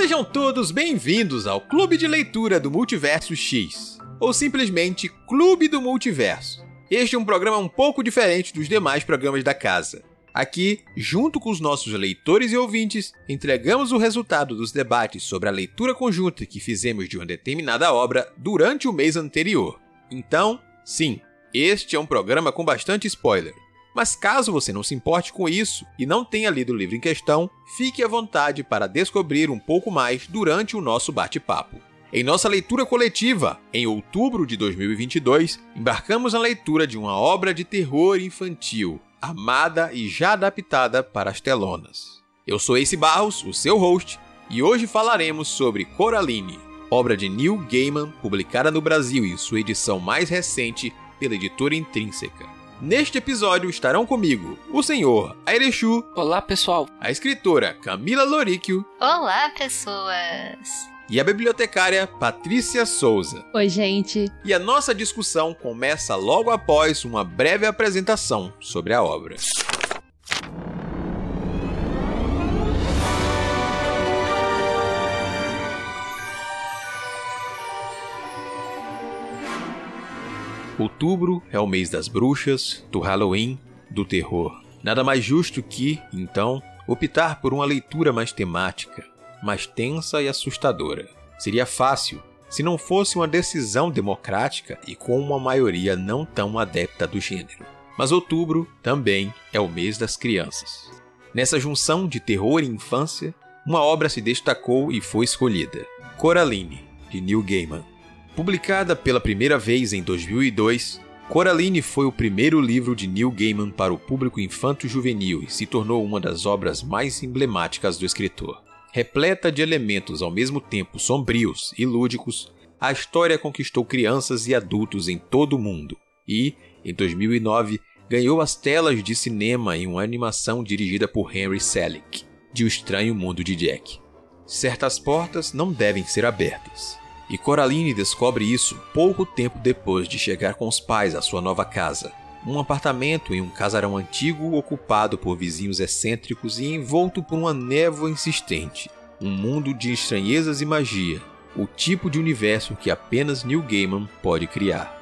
Sejam todos bem-vindos ao Clube de Leitura do Multiverso X, ou simplesmente Clube do Multiverso. Este é um programa um pouco diferente dos demais programas da casa. Aqui, junto com os nossos leitores e ouvintes, entregamos o resultado dos debates sobre a leitura conjunta que fizemos de uma determinada obra durante o mês anterior. Então, sim, este é um programa com bastante spoiler. Mas caso você não se importe com isso e não tenha lido o livro em questão, fique à vontade para descobrir um pouco mais durante o nosso bate-papo. Em nossa leitura coletiva, em outubro de 2022, embarcamos na leitura de uma obra de terror infantil, amada e já adaptada para as telonas. Eu sou Ace Barros, o seu host, e hoje falaremos sobre Coraline, obra de Neil Gaiman, publicada no Brasil em sua edição mais recente pela editora Intrínseca. Neste episódio estarão comigo o senhor Airechu. Olá, pessoal. A escritora Camila Loríquio. Olá, pessoas. E a bibliotecária Patrícia Souza. Oi, gente. E a nossa discussão começa logo após uma breve apresentação sobre a obra. Outubro é o mês das bruxas, do Halloween, do terror. Nada mais justo que, então, optar por uma leitura mais temática, mais tensa e assustadora. Seria fácil se não fosse uma decisão democrática e com uma maioria não tão adepta do gênero. Mas outubro também é o mês das crianças. Nessa junção de terror e infância, uma obra se destacou e foi escolhida: Coraline, de Neil Gaiman. Publicada pela primeira vez em 2002, Coraline foi o primeiro livro de Neil Gaiman para o público infanto-juvenil e se tornou uma das obras mais emblemáticas do escritor. Repleta de elementos ao mesmo tempo sombrios e lúdicos, a história conquistou crianças e adultos em todo o mundo e, em 2009, ganhou as telas de cinema em uma animação dirigida por Henry Selick, de O Estranho Mundo de Jack. Certas portas não devem ser abertas. E Coraline descobre isso pouco tempo depois de chegar com os pais à sua nova casa. Um apartamento em um casarão antigo ocupado por vizinhos excêntricos e envolto por uma névoa insistente. Um mundo de estranhezas e magia, o tipo de universo que apenas Neil Gaiman pode criar.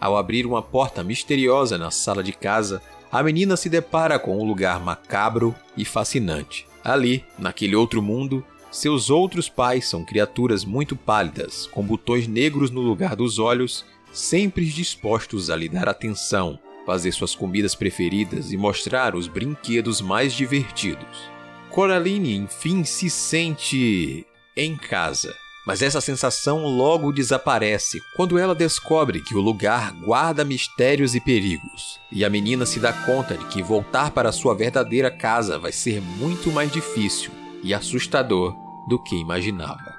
Ao abrir uma porta misteriosa na sala de casa, a menina se depara com um lugar macabro e fascinante. Ali, naquele outro mundo, seus outros pais são criaturas muito pálidas, com botões negros no lugar dos olhos, sempre dispostos a lhe dar atenção, fazer suas comidas preferidas e mostrar os brinquedos mais divertidos. Coraline, enfim, se sente em casa. Mas essa sensação logo desaparece quando ela descobre que o lugar guarda mistérios e perigos. E a menina se dá conta de que voltar para sua verdadeira casa vai ser muito mais difícil e assustador do que imaginava.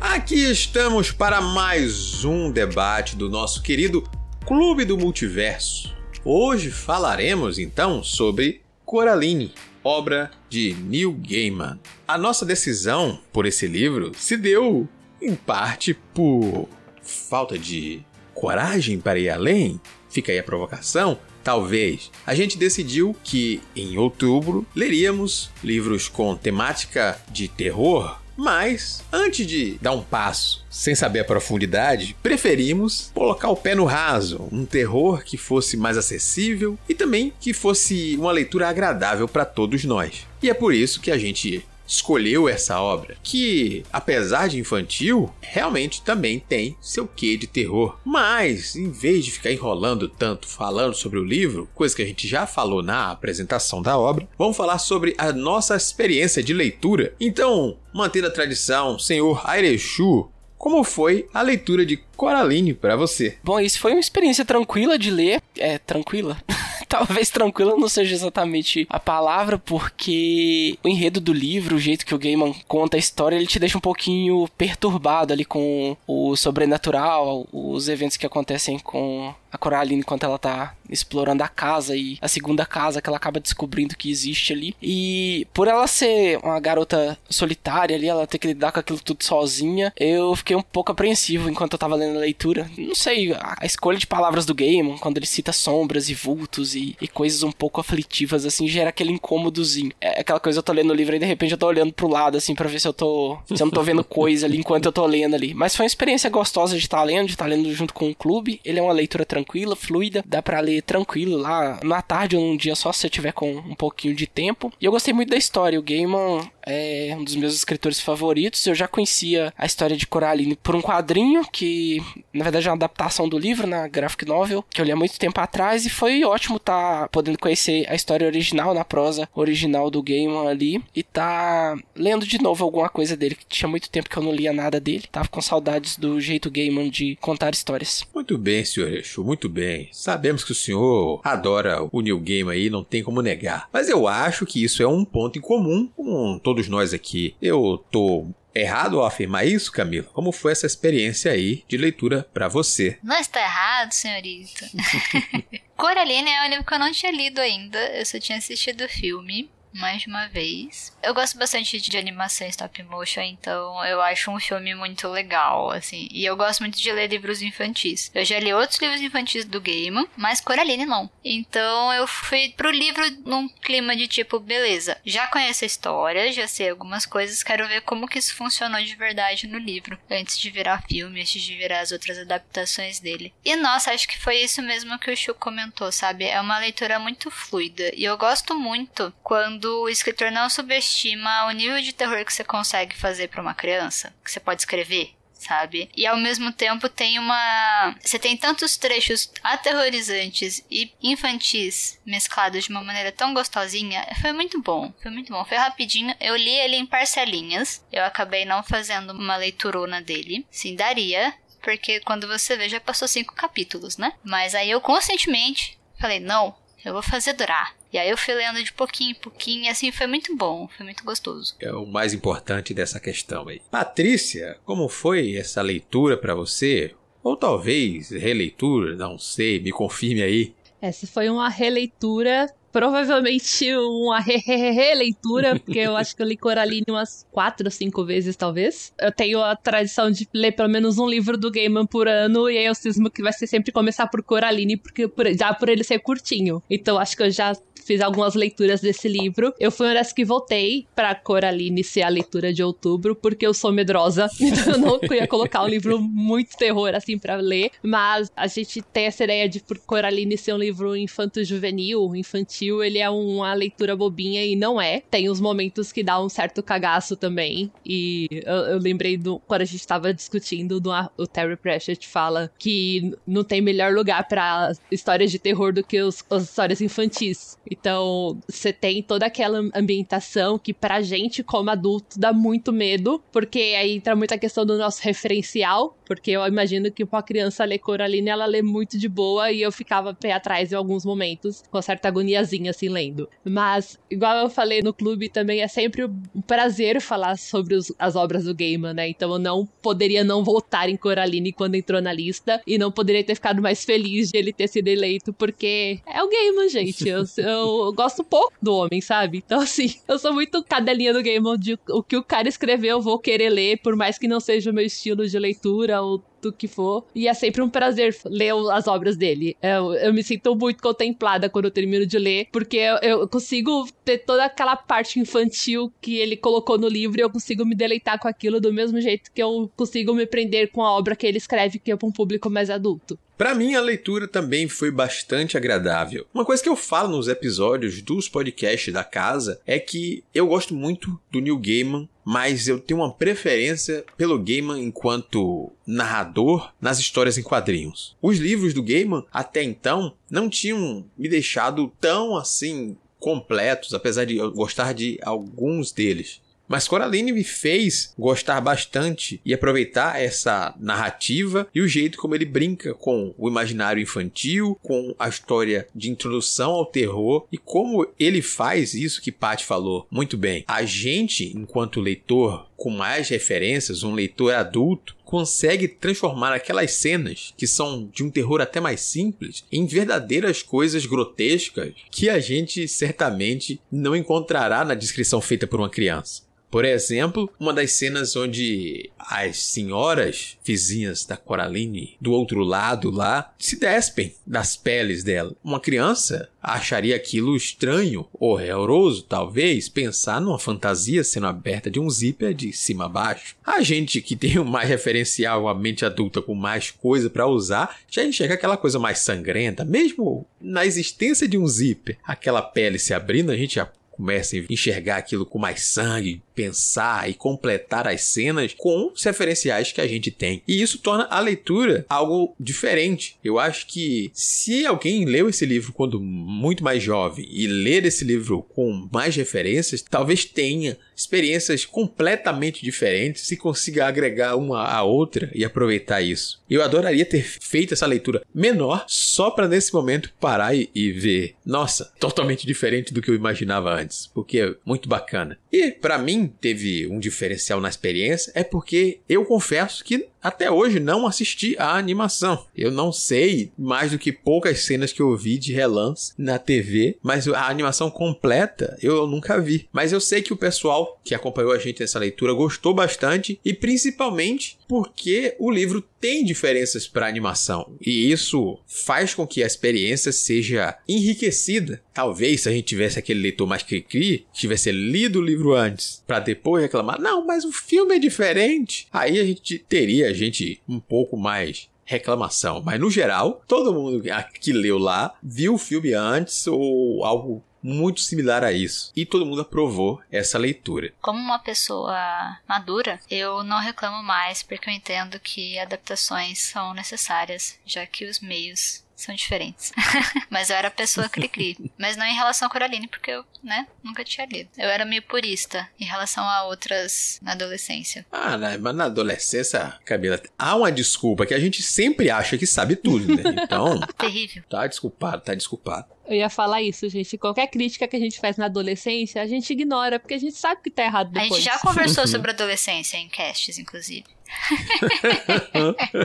Aqui estamos para mais um debate do nosso querido Clube do Multiverso. Hoje falaremos então sobre Coraline, obra de Neil Gaiman. A nossa decisão por esse livro se deu, em parte, por falta de coragem para ir além. Fica aí a provocação. Talvez. A gente decidiu que em outubro leríamos livros com temática de terror mas, antes de dar um passo sem saber a profundidade, preferimos colocar o pé no raso, um terror que fosse mais acessível e também que fosse uma leitura agradável para todos nós. E é por isso que a gente escolheu essa obra, que, apesar de infantil, realmente também tem seu quê de terror. Mas, em vez de ficar enrolando tanto falando sobre o livro, coisa que a gente já falou na apresentação da obra, vamos falar sobre a nossa experiência de leitura. Então, mantendo a tradição, senhor Airechu, como foi a leitura de Coraline para você? Bom, isso foi uma experiência tranquila de ler. É, tranquila. Talvez tranquila não seja exatamente a palavra, porque o enredo do livro, o jeito que o Gaiman conta a história, ele te deixa um pouquinho perturbado ali com o sobrenatural, os eventos que acontecem com a Coraline enquanto ela tá explorando a casa e a segunda casa que ela acaba descobrindo que existe ali. E por ela ser uma garota solitária ali, ela ter que lidar com aquilo tudo sozinha, eu fiquei um pouco apreensivo enquanto eu tava lendo a leitura. Não sei, a, escolha de palavras do game, quando ele cita sombras e vultos e, e coisas um pouco aflitivas, assim, gera aquele incômodozinho. É aquela coisa, eu tô lendo o livro e de repente eu tô olhando pro lado, assim, pra ver se eu tô. se eu não tô vendo coisa ali enquanto eu tô lendo ali. Mas foi uma experiência gostosa de estar tá lendo, de estar tá lendo junto com o clube. Ele é uma leitura tranquila, fluida, dá para ler tranquilo lá na tarde ou num dia só se você tiver com um pouquinho de tempo. E eu gostei muito da história. O Gaiman é um dos meus escritores favoritos. Eu já conhecia a história de Coraline por um quadrinho que, na verdade, é uma adaptação do livro na graphic novel que eu li há muito tempo atrás e foi ótimo estar tá podendo conhecer a história original na prosa original do Gaiman ali e tá lendo de novo alguma coisa dele que tinha muito tempo que eu não lia nada dele. Tava com saudades do jeito Gaiman de contar histórias. Muito bem, senhor Exu, muito bem. Sabemos que o senhor adora o New Game aí, não tem como negar. Mas eu acho que isso é um ponto em comum com todos nós aqui. Eu tô errado ao afirmar isso, Camila? Como foi essa experiência aí de leitura para você? Não está errado, senhorita. Coraline é um livro que eu não tinha lido ainda, eu só tinha assistido o filme mais uma vez. Eu gosto bastante de animação stop motion, então eu acho um filme muito legal, assim. E eu gosto muito de ler livros infantis. Eu já li outros livros infantis do Game, mas Coraline não. Então eu fui pro livro num clima de tipo, beleza, já conheço a história, já sei algumas coisas, quero ver como que isso funcionou de verdade no livro, antes de virar filme, antes de virar as outras adaptações dele. E nossa, acho que foi isso mesmo que o Chu comentou, sabe? É uma leitura muito fluida. E eu gosto muito quando quando o escritor não subestima o nível de terror que você consegue fazer para uma criança, que você pode escrever sabe? E ao mesmo tempo tem uma. Você tem tantos trechos aterrorizantes e infantis mesclados de uma maneira tão gostosinha. Foi muito bom, foi muito bom. Foi rapidinho. Eu li ele em parcelinhas. Eu acabei não fazendo uma leiturona dele. Sim, daria. Porque quando você vê, já passou cinco capítulos, né? Mas aí eu conscientemente falei: não, eu vou fazer durar. E aí eu fui lendo de pouquinho em pouquinho, e assim foi muito bom, foi muito gostoso. É o mais importante dessa questão aí. Patrícia, como foi essa leitura para você? Ou talvez releitura, não sei, me confirme aí. Essa foi uma releitura provavelmente uma releitura, porque eu acho que eu li Coraline umas quatro ou cinco vezes, talvez. Eu tenho a tradição de ler pelo menos um livro do Gaiman por ano, e aí eu cismo que vai ser sempre começar por Coraline, porque por, já por ele ser curtinho. Então acho que eu já fiz algumas leituras desse livro. Eu fui uma das que voltei pra Coraline ser a leitura de outubro, porque eu sou medrosa, então eu não ia colocar um livro muito terror assim para ler. Mas a gente tem essa ideia de por Coraline ser um livro infanto-juvenil, infantil, ele é uma leitura bobinha e não é. Tem os momentos que dá um certo cagaço também. E eu, eu lembrei do quando a gente tava discutindo do o Terry Pratchett fala que não tem melhor lugar para histórias de terror do que os, as histórias infantis. Então, você tem toda aquela ambientação que pra gente, como adulto, dá muito medo, porque aí entra muita questão do nosso referencial, porque eu imagino que uma criança lê Coraline, ela lê muito de boa e eu ficava pé atrás em alguns momentos, com certa agoniazinha assim lendo. Mas, igual eu falei no clube, também é sempre um prazer falar sobre os, as obras do Gaiman, né? Então eu não poderia não votar em Coraline quando entrou na lista e não poderia ter ficado mais feliz de ele ter sido eleito, porque é o Gaiman, gente. Eu, eu eu gosto pouco do homem, sabe? Então, assim, eu sou muito cadelinha do Game de o que o cara escreveu eu vou querer ler, por mais que não seja o meu estilo de leitura ou do que for. E é sempre um prazer ler as obras dele. Eu, eu me sinto muito contemplada quando eu termino de ler, porque eu, eu, consigo ter toda aquela parte infantil que ele colocou no livro e eu consigo me deleitar com aquilo do mesmo jeito que eu consigo me prender com a obra que ele escreve, que é para um público mais adulto. Para mim, a leitura também foi bastante agradável. Uma coisa que eu falo nos episódios dos podcasts da casa é que eu gosto muito do Neil Gaiman, mas eu tenho uma preferência pelo Gaiman enquanto narrador nas histórias em quadrinhos. Os livros do Gaiman, até então, não tinham me deixado tão assim completos, apesar de eu gostar de alguns deles. Mas Coraline me fez gostar bastante e aproveitar essa narrativa e o jeito como ele brinca com o imaginário infantil, com a história de introdução ao terror e como ele faz isso que Pat falou muito bem. A gente, enquanto leitor com mais referências, um leitor adulto, consegue transformar aquelas cenas que são de um terror até mais simples em verdadeiras coisas grotescas que a gente certamente não encontrará na descrição feita por uma criança. Por exemplo, uma das cenas onde as senhoras vizinhas da Coraline, do outro lado lá, se despem das peles dela. Uma criança acharia aquilo estranho, horroroso, talvez, pensar numa fantasia sendo aberta de um zíper de cima a baixo. A gente que tem um mais referencial, a mente adulta com mais coisa para usar, já enxerga aquela coisa mais sangrenta, mesmo na existência de um zíper, aquela pele se abrindo, a gente já começa a enxergar aquilo com mais sangue, pensar e completar as cenas com os referenciais que a gente tem. E isso torna a leitura algo diferente. Eu acho que se alguém leu esse livro quando muito mais jovem e ler esse livro com mais referências, talvez tenha experiências completamente diferentes e consiga agregar uma à outra e aproveitar isso. Eu adoraria ter feito essa leitura menor só para nesse momento parar e, e ver, nossa, totalmente diferente do que eu imaginava antes, porque é muito bacana. E para mim teve um diferencial na experiência é porque eu confesso que até hoje não assisti a animação. Eu não sei mais do que poucas cenas que eu vi de relance na TV, mas a animação completa eu nunca vi. Mas eu sei que o pessoal que acompanhou a gente nessa leitura gostou bastante e principalmente porque o livro tem diferenças para animação e isso faz com que a experiência seja enriquecida. Talvez se a gente tivesse aquele leitor mais cri-cri, tivesse lido o livro antes para depois reclamar, não, mas o filme é diferente. Aí a gente teria gente um pouco mais reclamação. Mas no geral, todo mundo que leu lá viu o filme antes ou algo muito similar a isso. E todo mundo aprovou essa leitura. Como uma pessoa madura, eu não reclamo mais porque eu entendo que adaptações são necessárias, já que os meios são diferentes. mas eu era pessoa cri-cri. mas não em relação a Coraline, porque eu, né, nunca tinha lido. Eu era meio purista em relação a outras na adolescência. Ah, né, mas na adolescência, Camila, há uma desculpa que a gente sempre acha que sabe tudo, né? Então. Terrível. Tá desculpado, tá desculpado. Eu ia falar isso, gente. Qualquer crítica que a gente faz na adolescência, a gente ignora, porque a gente sabe que tá errado depois. A gente já conversou sobre adolescência em casts, inclusive.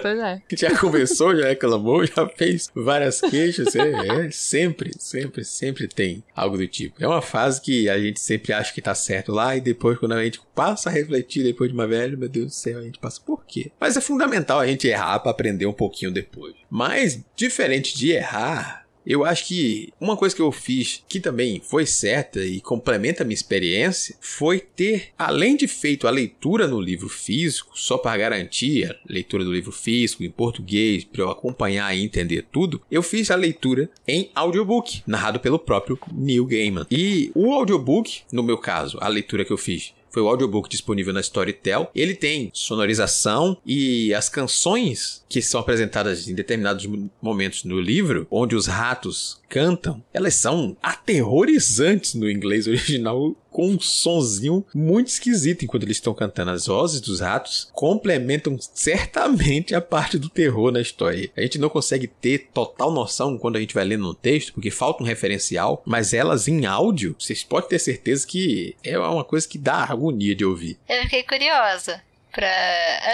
pois é. Já conversou, já reclamou, já fez várias queixas. É, é, sempre, sempre, sempre tem algo do tipo. É uma fase que a gente sempre acha que tá certo lá e depois, quando a gente passa a refletir depois de uma velha, meu Deus do céu, a gente passa por quê? Mas é fundamental a gente errar para aprender um pouquinho depois. Mas, diferente de errar, eu acho que uma coisa que eu fiz que também foi certa e complementa a minha experiência foi ter, além de feito a leitura no livro físico, só para garantir a leitura do livro físico em português, para eu acompanhar e entender tudo, eu fiz a leitura em audiobook, narrado pelo próprio Neil Gaiman. E o audiobook, no meu caso, a leitura que eu fiz foi o audiobook disponível na Storytel. Ele tem sonorização e as canções que são apresentadas em determinados momentos no livro, onde os ratos cantam, elas são aterrorizantes no inglês original, com um sonzinho muito esquisito enquanto eles estão cantando. As vozes dos ratos complementam certamente a parte do terror na história. A gente não consegue ter total noção quando a gente vai lendo um texto, porque falta um referencial, mas elas em áudio, vocês podem ter certeza que é uma coisa que dá agonia de ouvir. Eu fiquei curiosa pra.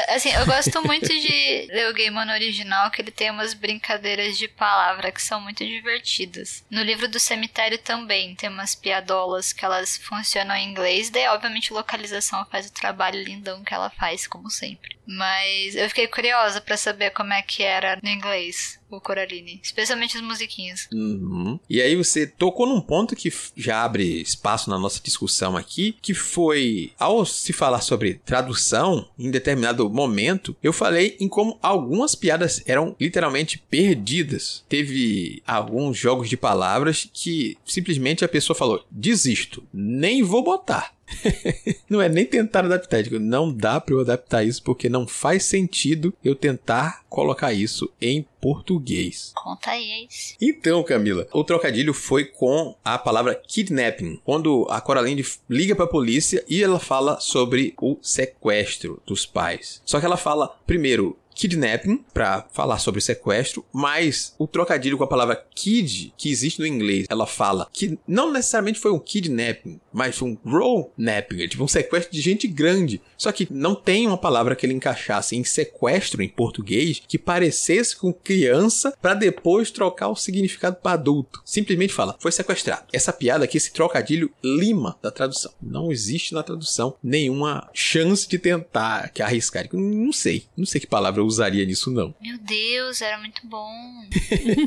Assim, eu gosto muito de ler o On original, que ele tem umas brincadeiras de palavra que são muito divertidas. No livro do cemitério também tem umas piadolas que elas funcionam em inglês, daí obviamente localização faz o trabalho lindão que ela faz, como sempre. Mas eu fiquei curiosa para saber como é que era no inglês o Coraline, especialmente as musiquinhas. Uhum. E aí você tocou num ponto que já abre espaço na nossa discussão aqui, que foi ao se falar sobre tradução em determinado momento, eu falei em como algumas piadas eram literalmente perdidas. Teve alguns jogos de palavras que simplesmente a pessoa falou: "Desisto, nem vou botar". não é nem tentar adaptar, digo, não dá para eu adaptar isso porque não faz sentido eu tentar colocar isso em português. Conta aí. Então, Camila, o trocadilho foi com a palavra kidnapping, quando a Coraline liga para a polícia e ela fala sobre o sequestro dos pais. Só que ela fala primeiro kidnapping para falar sobre sequestro, mas o trocadilho com a palavra kid que existe no inglês, ela fala que não necessariamente foi um kidnapping, mas um grown napping, é tipo um sequestro de gente grande. Só que não tem uma palavra que ele encaixasse em sequestro em português que parecesse com criança para depois trocar o significado para adulto. Simplesmente fala, foi sequestrado. Essa piada aqui, esse trocadilho lima da tradução. Não existe na tradução nenhuma chance de tentar que arriscar. Não sei, não sei que palavra eu usaria nisso não. Meu Deus, era muito bom.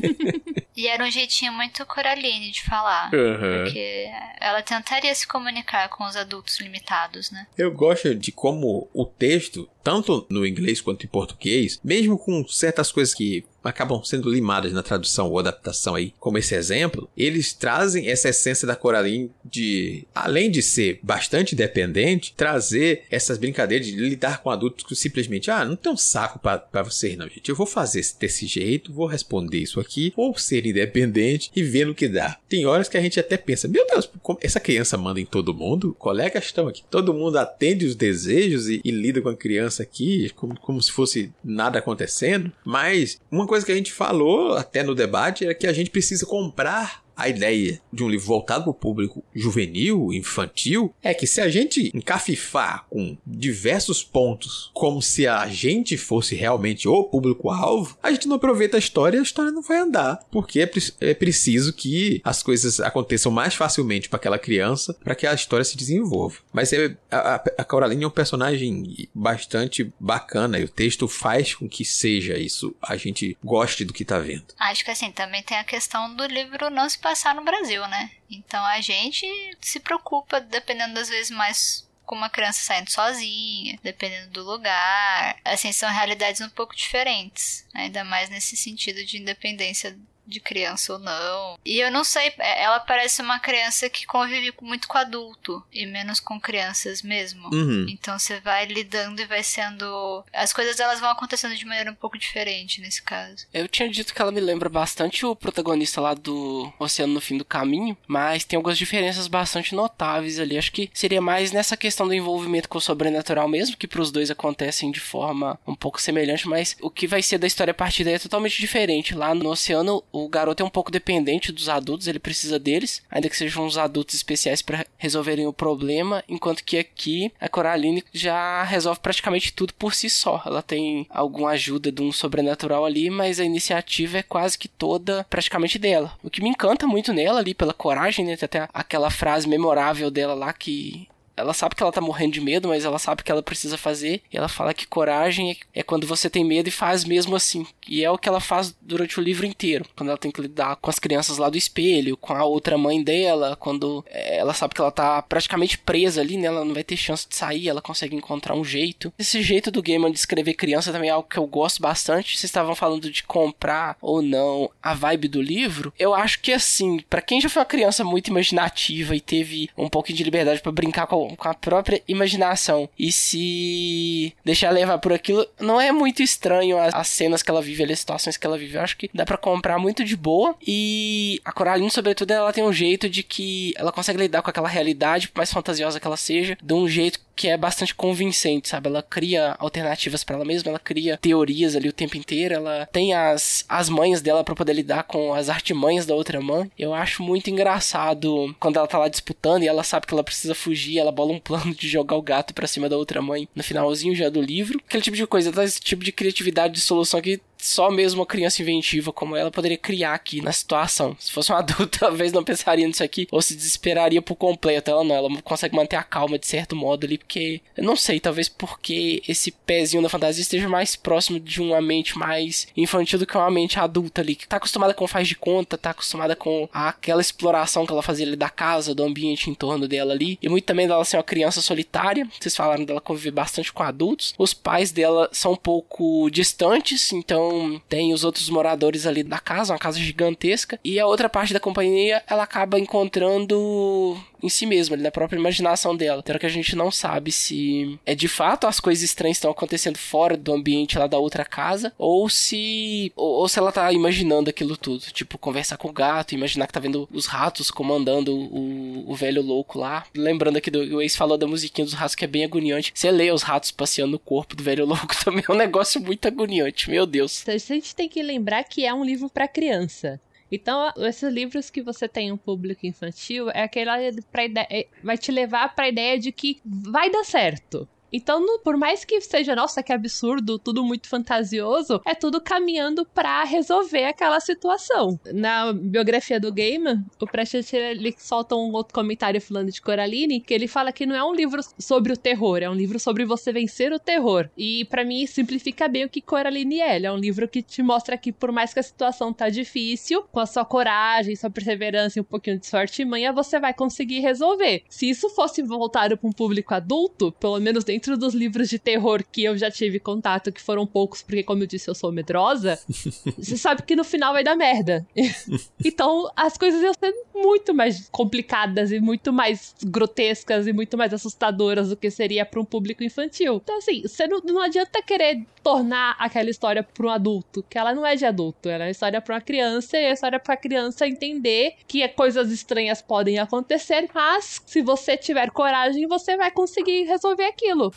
e era um jeitinho muito Coraline de falar. Uhum. Porque ela tentaria se comunicar com os adultos limitados, né? Eu gosto de como o texto, tanto no inglês quanto em português, mesmo com certas coisas que acabam sendo limadas na tradução ou adaptação aí, como esse exemplo, eles trazem essa essência da Coraline de, além de ser bastante dependente, trazer essas brincadeiras de lidar com adultos que simplesmente, ah, não tem um saco para vocês não, gente. Eu vou fazer desse jeito, vou responder isso aqui, ou ser independente e ver no que dá. Tem horas que a gente até pensa, meu Deus, essa criança manda em todo mundo? Colegas estão aqui, todo mundo atende os desejos e, e lida com a criança aqui como, como se fosse nada acontecendo, mas uma coisa que a gente falou até no debate é que a gente precisa comprar a ideia de um livro voltado para o público juvenil, infantil, é que se a gente encafifar com diversos pontos, como se a gente fosse realmente o público-alvo, a gente não aproveita a história e a história não vai andar. Porque é, pre é preciso que as coisas aconteçam mais facilmente para aquela criança para que a história se desenvolva. Mas é, a, a Coraline é um personagem bastante bacana e o texto faz com que seja isso. A gente goste do que está vendo. Acho que assim, também tem a questão do livro não se passar no Brasil, né? Então a gente se preocupa, dependendo das vezes, mais com uma criança saindo sozinha, dependendo do lugar. Assim, são realidades um pouco diferentes, ainda mais nesse sentido de independência de criança ou não. E eu não sei, é, ela parece uma criança que convive muito com adulto e menos com crianças mesmo. Uhum. Então você vai lidando e vai sendo. As coisas elas vão acontecendo de maneira um pouco diferente nesse caso. Eu tinha dito que ela me lembra bastante o protagonista lá do Oceano no Fim do Caminho, mas tem algumas diferenças bastante notáveis ali. Acho que seria mais nessa questão do envolvimento com o sobrenatural mesmo, que para os dois acontecem de forma um pouco semelhante, mas o que vai ser da história a partir daí é totalmente diferente. Lá no Oceano, o garoto é um pouco dependente dos adultos, ele precisa deles, ainda que sejam os adultos especiais para resolverem o problema, enquanto que aqui a Coraline já resolve praticamente tudo por si só. Ela tem alguma ajuda de um sobrenatural ali, mas a iniciativa é quase que toda praticamente dela. O que me encanta muito nela ali pela coragem, né? Tem até aquela frase memorável dela lá que ela sabe que ela tá morrendo de medo, mas ela sabe que ela precisa fazer. E ela fala que coragem é, é quando você tem medo e faz mesmo assim. E é o que ela faz durante o livro inteiro. Quando ela tem que lidar com as crianças lá do espelho, com a outra mãe dela, quando é, ela sabe que ela tá praticamente presa ali, né? Ela não vai ter chance de sair, ela consegue encontrar um jeito. Esse jeito do Gaiman de escrever criança também é algo que eu gosto bastante. Vocês estavam falando de comprar ou não a vibe do livro. Eu acho que assim, para quem já foi uma criança muito imaginativa e teve um pouquinho de liberdade para brincar com com a própria imaginação e se deixar levar por aquilo, não é muito estranho as, as cenas que ela vive, as situações que ela vive. Eu acho que dá para comprar muito de boa. E a Coraline, sobretudo, ela tem um jeito de que ela consegue lidar com aquela realidade, por mais fantasiosa que ela seja, de um jeito que é bastante convincente, sabe? Ela cria alternativas para ela mesma, ela cria teorias ali o tempo inteiro, ela tem as, as manhas dela para poder lidar com as artimanhas da outra mãe. Eu acho muito engraçado quando ela tá lá disputando e ela sabe que ela precisa fugir, ela bola um plano de jogar o gato para cima da outra mãe no finalzinho já do livro. Aquele tipo de coisa, esse tipo de criatividade de solução que só mesmo uma criança inventiva como ela poderia criar aqui na situação. Se fosse um adulto, talvez não pensaria nisso aqui ou se desesperaria por completo. Ela não, ela consegue manter a calma de certo modo ali, porque eu não sei, talvez porque esse pezinho da fantasia esteja mais próximo de uma mente mais infantil do que uma mente adulta ali, que tá acostumada com faz de conta, tá acostumada com aquela exploração que ela fazia ali da casa, do ambiente em torno dela ali, e muito também dela ser uma criança solitária. Vocês falaram dela conviver bastante com adultos. Os pais dela são um pouco distantes, então então, tem os outros moradores ali da casa, uma casa gigantesca. E a outra parte da companhia, ela acaba encontrando em si mesmo, ali na própria imaginação dela. Então que a gente não sabe se é de fato as coisas estranhas estão acontecendo fora do ambiente lá da outra casa, ou se. Ou, ou, se ela tá imaginando aquilo tudo. Tipo, conversar com o gato, imaginar que tá vendo os ratos comandando o, o velho louco lá. Lembrando aqui do o ex falou da musiquinha dos ratos que é bem agoniante. Você lê os ratos passeando no corpo do velho louco também é um negócio muito agoniante, meu Deus. A gente tem que lembrar que é um livro para criança. Então, esses livros que você tem um público infantil é aquela pra ideia, é, vai te levar para a ideia de que vai dar certo. Então, no, por mais que seja, nossa, que absurdo, tudo muito fantasioso, é tudo caminhando para resolver aquela situação. Na biografia do Gaiman, o Pratchett ele solta um outro comentário falando de Coraline, que ele fala que não é um livro sobre o terror, é um livro sobre você vencer o terror. E para mim simplifica bem o que Coraline é. Ele é um livro que te mostra que por mais que a situação tá difícil, com a sua coragem, sua perseverança e um pouquinho de sorte e manha, você vai conseguir resolver. Se isso fosse voltado para um público adulto, pelo menos dentro dentro dos livros de terror que eu já tive contato, que foram poucos, porque, como eu disse, eu sou medrosa, você sabe que no final vai dar merda. então, as coisas iam ser muito mais complicadas e muito mais grotescas e muito mais assustadoras do que seria para um público infantil. Então, assim, você não, não adianta querer tornar aquela história para um adulto, que ela não é de adulto, ela é uma história para uma criança e é uma história para a criança entender que coisas estranhas podem acontecer, mas se você tiver coragem, você vai conseguir resolver aquilo.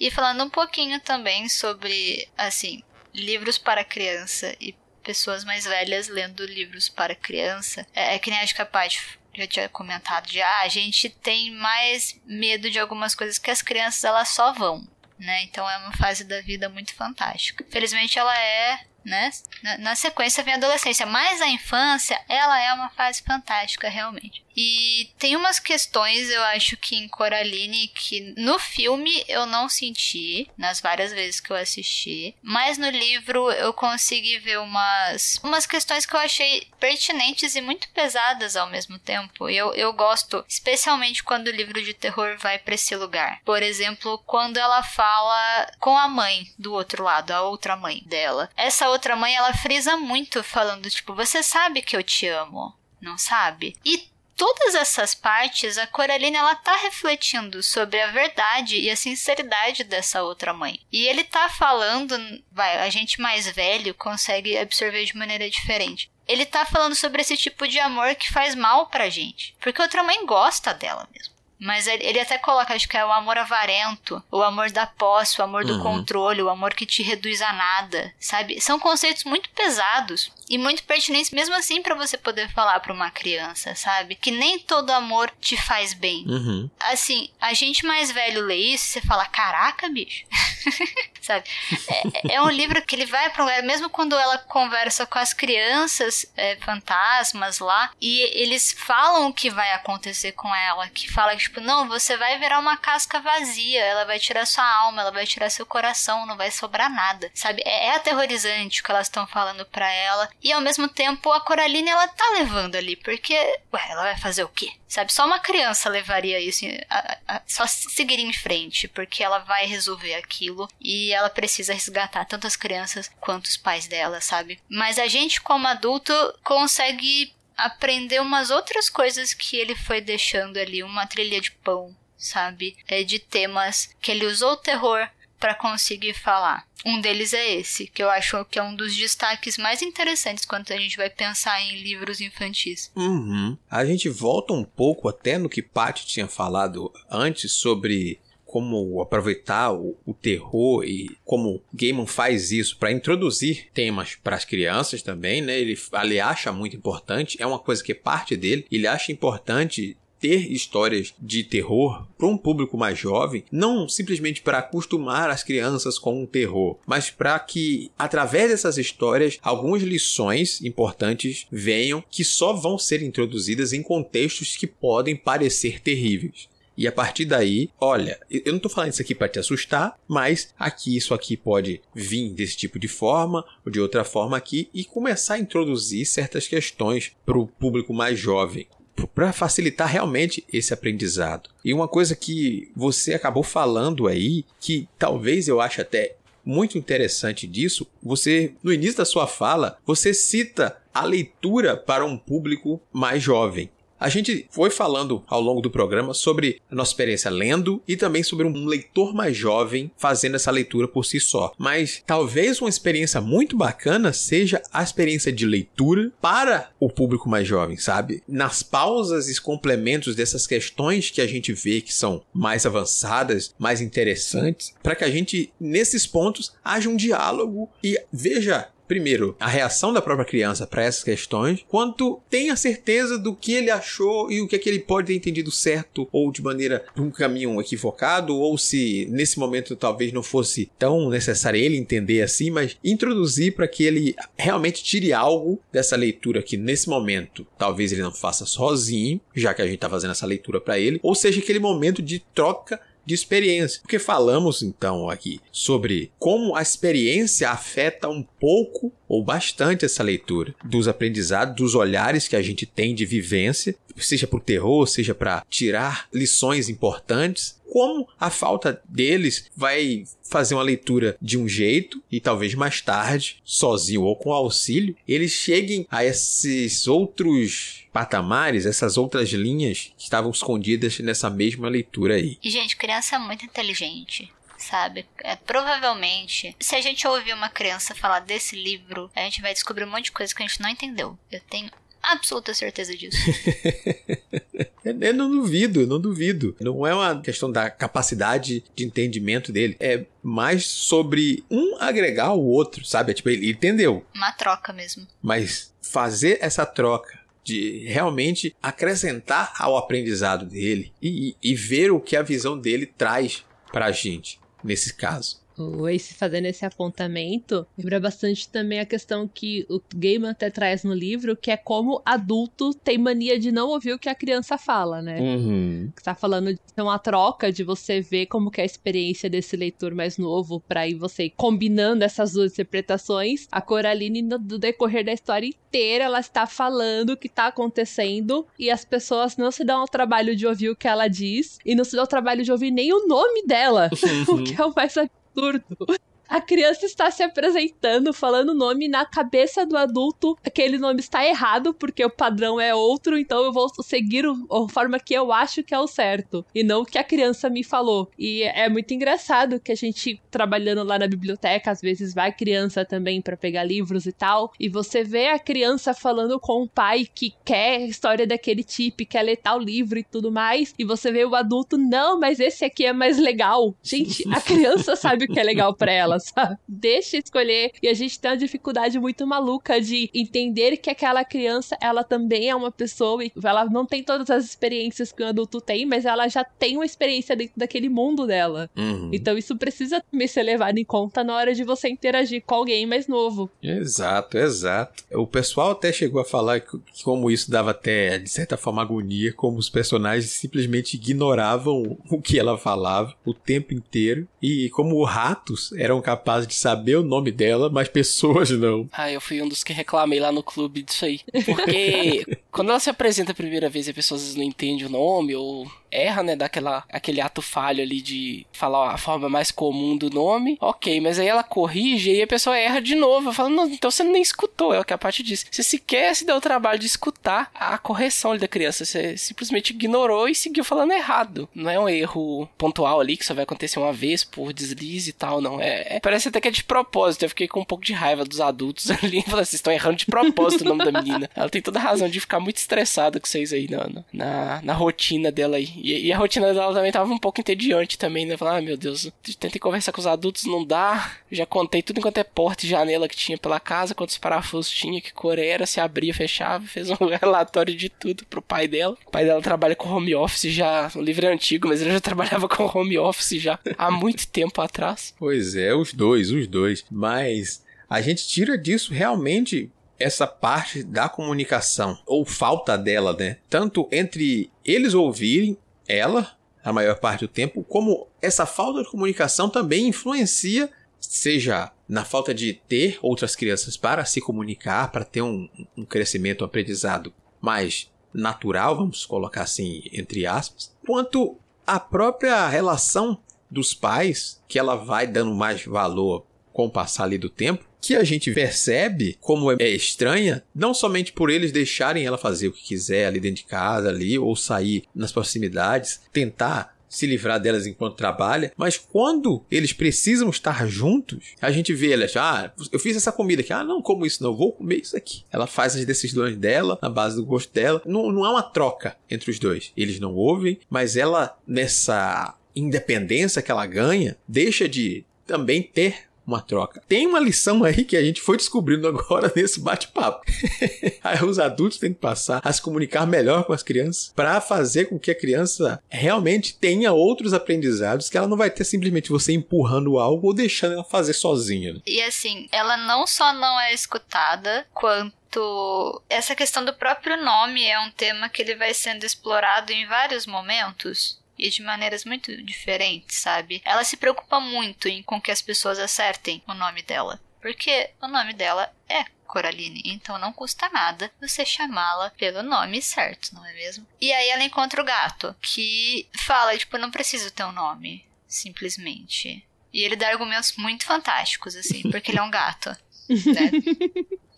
E falando um pouquinho também sobre, assim, livros para criança e pessoas mais velhas lendo livros para criança, é, é que nem acho que a Paty já tinha comentado ah, a gente tem mais medo de algumas coisas que as crianças elas só vão, né? Então é uma fase da vida muito fantástica. Felizmente ela é né? Na, na, sequência vem a adolescência, mas a infância, ela é uma fase fantástica, realmente. E tem umas questões, eu acho que em Coraline, que no filme eu não senti, nas várias vezes que eu assisti, mas no livro eu consegui ver umas, umas questões que eu achei pertinentes e muito pesadas ao mesmo tempo. Eu, eu gosto, especialmente quando o livro de terror vai para esse lugar. Por exemplo, quando ela fala com a mãe do outro lado, a outra mãe dela. Essa outra mãe, ela frisa muito falando, tipo, você sabe que eu te amo, não sabe? E todas essas partes, a Coraline ela tá refletindo sobre a verdade e a sinceridade dessa outra mãe. E ele tá falando, vai, a gente mais velho consegue absorver de maneira diferente. Ele tá falando sobre esse tipo de amor que faz mal pra gente, porque a outra mãe gosta dela mesmo. Mas ele até coloca, acho que é o amor avarento, o amor da posse, o amor do uhum. controle, o amor que te reduz a nada, sabe? São conceitos muito pesados e muito pertinentes mesmo assim para você poder falar para uma criança, sabe? Que nem todo amor te faz bem. Uhum. Assim, a gente mais velho lê isso, você fala, caraca, bicho. sabe? É, é, um livro que ele vai para um lugar, mesmo quando ela conversa com as crianças é, fantasmas lá, e eles falam o que vai acontecer com ela, que fala que tipo, não, você vai virar uma casca vazia, ela vai tirar sua alma, ela vai tirar seu coração, não vai sobrar nada, sabe? É, é aterrorizante o que elas estão falando para ela, e ao mesmo tempo a Coraline ela tá levando ali, porque, ué, ela vai fazer o quê? Sabe? Só uma criança levaria isso, a, a, só seguir em frente, porque ela vai resolver aquilo e ela precisa resgatar tanto as crianças quanto os pais dela, sabe? Mas a gente, como adulto, consegue aprender umas outras coisas que ele foi deixando ali, uma trilha de pão, sabe? É de temas que ele usou o terror para conseguir falar. Um deles é esse, que eu acho que é um dos destaques mais interessantes quando a gente vai pensar em livros infantis. Uhum. A gente volta um pouco até no que Paty tinha falado antes sobre como aproveitar o, o terror e como Gaiman faz isso para introduzir temas para as crianças também, né? Ele, ele acha muito importante, é uma coisa que é parte dele. Ele acha importante ter histórias de terror para um público mais jovem, não simplesmente para acostumar as crianças com o terror, mas para que através dessas histórias algumas lições importantes venham que só vão ser introduzidas em contextos que podem parecer terríveis. E a partir daí, olha, eu não tô falando isso aqui para te assustar, mas aqui isso aqui pode vir desse tipo de forma ou de outra forma aqui e começar a introduzir certas questões para o público mais jovem para facilitar realmente esse aprendizado. E uma coisa que você acabou falando aí, que talvez eu ache até muito interessante disso, você no início da sua fala, você cita a leitura para um público mais jovem. A gente foi falando ao longo do programa sobre a nossa experiência lendo e também sobre um leitor mais jovem fazendo essa leitura por si só. Mas talvez uma experiência muito bacana seja a experiência de leitura para o público mais jovem, sabe? Nas pausas e complementos dessas questões que a gente vê que são mais avançadas, mais interessantes, para que a gente, nesses pontos, haja um diálogo e veja primeiro, a reação da própria criança para essas questões, quanto tenha certeza do que ele achou e o que é que ele pode ter entendido certo ou de maneira um caminho equivocado, ou se nesse momento talvez não fosse tão necessário ele entender assim, mas introduzir para que ele realmente tire algo dessa leitura que nesse momento talvez ele não faça sozinho, já que a gente está fazendo essa leitura para ele, ou seja, aquele momento de troca de experiência. Porque falamos então aqui sobre como a experiência afeta um pouco ou bastante essa leitura, dos aprendizados, dos olhares que a gente tem de vivência, seja para o terror, seja para tirar lições importantes como a falta deles vai fazer uma leitura de um jeito e talvez mais tarde, sozinho ou com auxílio, eles cheguem a esses outros patamares, essas outras linhas que estavam escondidas nessa mesma leitura aí. E, gente, criança é muito inteligente sabe? É, provavelmente, se a gente ouvir uma criança falar desse livro, a gente vai descobrir um monte de coisa que a gente não entendeu. Eu tenho absoluta certeza disso. eu não duvido, não duvido. Não é uma questão da capacidade de entendimento dele. É mais sobre um agregar o outro, sabe? É tipo, ele entendeu. Uma troca mesmo. Mas fazer essa troca de realmente acrescentar ao aprendizado dele e, e, ver o que a visão dele traz pra gente nesse caso o Ace fazendo esse apontamento, lembra bastante também a questão que o Gaiman até traz no livro, que é como adulto tem mania de não ouvir o que a criança fala, né? Uhum. Tá falando de uma troca, de você ver como que é a experiência desse leitor mais novo, pra ir você combinando essas duas interpretações. A Coraline, no decorrer da história inteira, ela está falando o que tá acontecendo e as pessoas não se dão ao trabalho de ouvir o que ela diz e não se dão ao trabalho de ouvir nem o nome dela, uhum. o que é o mais absurdo. 通ると A criança está se apresentando, falando o nome na cabeça do adulto. Aquele nome está errado, porque o padrão é outro, então eu vou seguir a forma que eu acho que é o certo. E não o que a criança me falou. E é muito engraçado que a gente, trabalhando lá na biblioteca, às vezes vai criança também para pegar livros e tal. E você vê a criança falando com o pai que quer história daquele tipo, quer ler tal livro e tudo mais. E você vê o adulto, não, mas esse aqui é mais legal. Gente, a criança sabe o que é legal para ela sabe? Deixa escolher. E a gente tem uma dificuldade muito maluca de entender que aquela criança, ela também é uma pessoa e ela não tem todas as experiências que um adulto tem, mas ela já tem uma experiência dentro daquele mundo dela. Uhum. Então isso precisa também ser levado em conta na hora de você interagir com alguém mais novo. Exato, exato. O pessoal até chegou a falar que como isso dava até, de certa forma, agonia, como os personagens simplesmente ignoravam o que ela falava o tempo inteiro. E como ratos eram capaz de saber o nome dela, mas pessoas não. Ah, eu fui um dos que reclamei lá no clube disso aí. Porque quando ela se apresenta a primeira vez e as pessoas não entendem o nome ou erra, né, daquela aquele ato falho ali de falar a forma mais comum do nome, ok, mas aí ela corrige e a pessoa erra de novo. Falo, não, então você nem escutou, é o que a parte disse. Você sequer se deu o trabalho de escutar a correção da criança, você simplesmente ignorou e seguiu falando errado. Não é um erro pontual ali que só vai acontecer uma vez por deslize e tal, não. É, é parece até que é de propósito. Eu fiquei com um pouco de raiva dos adultos ali. Falei, vocês estão errando de propósito o nome da menina. Ela tem toda a razão de ficar muito estressada com vocês aí na, na, na rotina dela aí. E, e, a rotina dela também tava um pouco entediante também, né? Falar, ah, meu Deus, tentei conversar com os adultos, não dá. Já contei tudo enquanto é porta e janela que tinha pela casa, quantos parafusos tinha, que cor era, se abria, fechava, fez um relatório de tudo pro pai dela. O pai dela trabalha com home office já, o livro é antigo, mas ele já trabalhava com home office já há muito tempo atrás. Pois é, os dois, os dois. Mas a gente tira disso realmente essa parte da comunicação, ou falta dela, né? Tanto entre eles ouvirem ela a maior parte do tempo, como essa falta de comunicação também influencia, seja na falta de ter outras crianças para se comunicar, para ter um, um crescimento, um aprendizado mais natural, vamos colocar assim, entre aspas, quanto a própria relação dos pais, que ela vai dando mais valor com o passar ali do tempo, que a gente percebe como é estranha, não somente por eles deixarem ela fazer o que quiser ali dentro de casa, ali, ou sair nas proximidades, tentar se livrar delas enquanto trabalha, mas quando eles precisam estar juntos, a gente vê elas, ah, eu fiz essa comida aqui, ah, não como isso, não, vou comer isso aqui. Ela faz as decisões dela, na base do gosto dela, não, não há uma troca entre os dois. Eles não ouvem, mas ela, nessa independência que ela ganha, deixa de também ter uma troca. Tem uma lição aí que a gente foi descobrindo agora nesse bate-papo. os adultos têm que passar a se comunicar melhor com as crianças para fazer com que a criança realmente tenha outros aprendizados que ela não vai ter simplesmente você empurrando algo ou deixando ela fazer sozinha. E assim, ela não só não é escutada, quanto essa questão do próprio nome é um tema que ele vai sendo explorado em vários momentos e de maneiras muito diferentes, sabe? Ela se preocupa muito em com que as pessoas acertem o nome dela, porque o nome dela é Coraline, então não custa nada você chamá-la pelo nome certo, não é mesmo? E aí ela encontra o gato, que fala, tipo, não preciso ter um nome, simplesmente. E ele dá argumentos muito fantásticos, assim, porque ele é um gato. Né?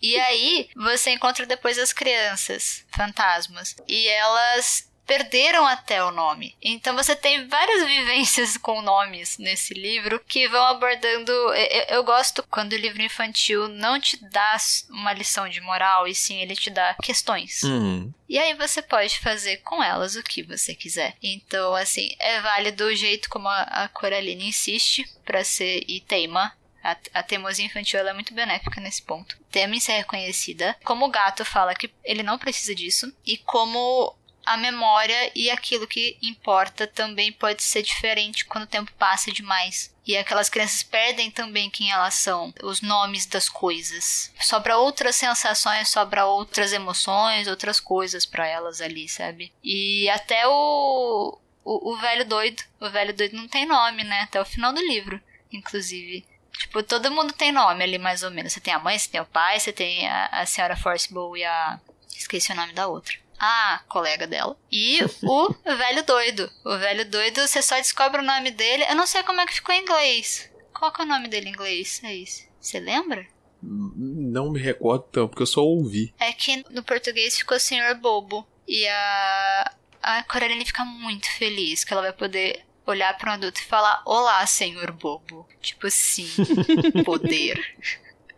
E aí, você encontra depois as crianças fantasmas. E elas perderam até o nome. Então você tem várias vivências com nomes nesse livro que vão abordando. Eu, eu, gosto quando o livro infantil não te dá uma lição de moral, e sim ele te dá questões. Uhum. E aí você pode fazer com elas o que você quiser. Então, assim, é válido o jeito como a, a Coraline insiste para ser e teima a, a teimosia infantil é muito benéfica nesse ponto. Tema em ser reconhecida. Como o gato fala que ele não precisa disso. E como a memória e aquilo que importa também pode ser diferente quando o tempo passa demais. E aquelas crianças perdem também quem elas são, os nomes das coisas. Sobra outras sensações, sobra outras emoções, outras coisas para elas ali, sabe? E até o, o, o velho doido, o velho doido não tem nome, né? Até o final do livro, inclusive. Tipo, todo mundo tem nome ali, mais ou menos. Você tem a mãe, você tem o pai, você tem a, a senhora Forcible e a. Esqueci o nome da outra a colega dela. E o velho doido. O velho doido, você só descobre o nome dele. Eu não sei como é que ficou em inglês. Qual que é o nome dele em inglês? É isso. Você lembra? Não me recordo tão, porque eu só ouvi. É que no português ficou Senhor Bobo. E a, a Coraline fica muito feliz que ela vai poder olhar para um adulto e falar: Olá, Senhor Bobo. Tipo assim, poder.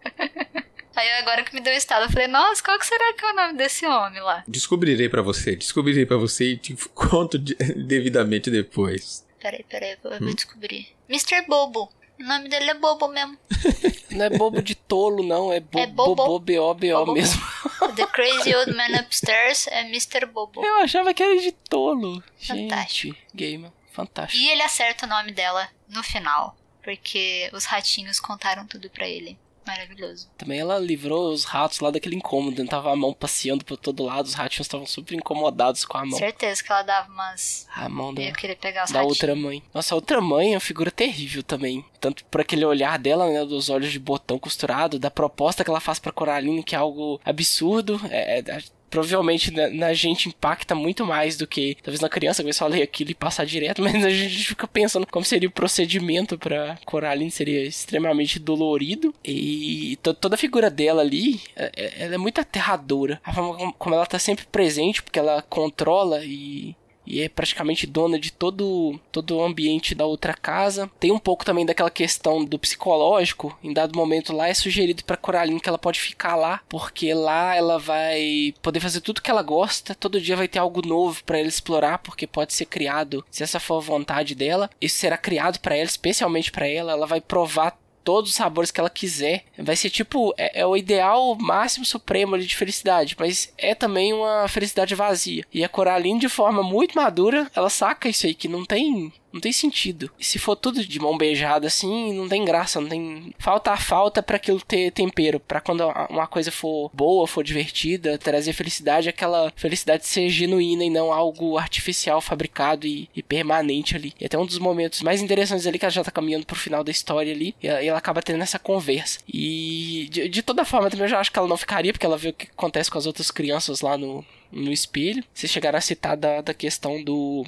Aí agora que me deu estado, eu falei, nossa, qual que será que é o nome desse homem lá? Descobrirei para você, descobrirei para você e te conto de, devidamente depois. Peraí, peraí, eu vou hum? descobrir. Mr. Bobo. O nome dele é Bobo mesmo. Não é bobo de tolo, não. É, bo é Bobo. B-O-B-O mesmo. The Crazy Old Man Upstairs é Mr. Bobo. Eu achava que era de tolo. Fantástico. Gente, gamer. Fantástico. E ele acerta o nome dela no final. Porque os ratinhos contaram tudo pra ele. Maravilhoso. Também ela livrou os ratos lá daquele incômodo. Tava a mão passeando por todo lado, os ratinhos estavam super incomodados com a mão. Certeza que ela dava umas. A mão da, Eu queria pegar os da ratinhos. outra mãe. Nossa, a outra mãe é uma figura terrível também. Tanto por aquele olhar dela, né? Dos olhos de botão costurado, da proposta que ela faz pra Coraline, que é algo absurdo. É, é provavelmente na, na, gente impacta muito mais do que talvez na criança, que só ler aquilo e passar direto, mas a gente fica pensando como seria o procedimento para Coraline, seria extremamente dolorido. E toda a figura dela ali, é, é, ela é muito aterradora. A forma como ela tá sempre presente, porque ela controla e e é praticamente dona de todo, todo o ambiente da outra casa. Tem um pouco também daquela questão do psicológico. Em dado momento lá é sugerido para Coraline que ela pode ficar lá, porque lá ela vai poder fazer tudo que ela gosta. Todo dia vai ter algo novo para ela explorar, porque pode ser criado, se essa for a vontade dela. Isso será criado para ela, especialmente para ela. Ela vai provar todos os sabores que ela quiser. Vai ser tipo, é, é o ideal máximo supremo de felicidade, mas é também uma felicidade vazia. E a Coraline, de forma muito madura, ela saca isso aí, que não tem não tem sentido. E se for tudo de mão beijada assim, não tem graça, não tem. Falta a falta para aquilo ter tempero. para quando uma coisa for boa, for divertida, trazer felicidade, aquela felicidade ser genuína e não algo artificial, fabricado e, e permanente ali. E até um dos momentos mais interessantes ali que ela já tá caminhando pro final da história ali, e ela, e ela acaba tendo essa conversa. E de, de toda forma, também eu já acho que ela não ficaria, porque ela vê o que acontece com as outras crianças lá no, no espelho. Vocês chegaram a citar da, da questão do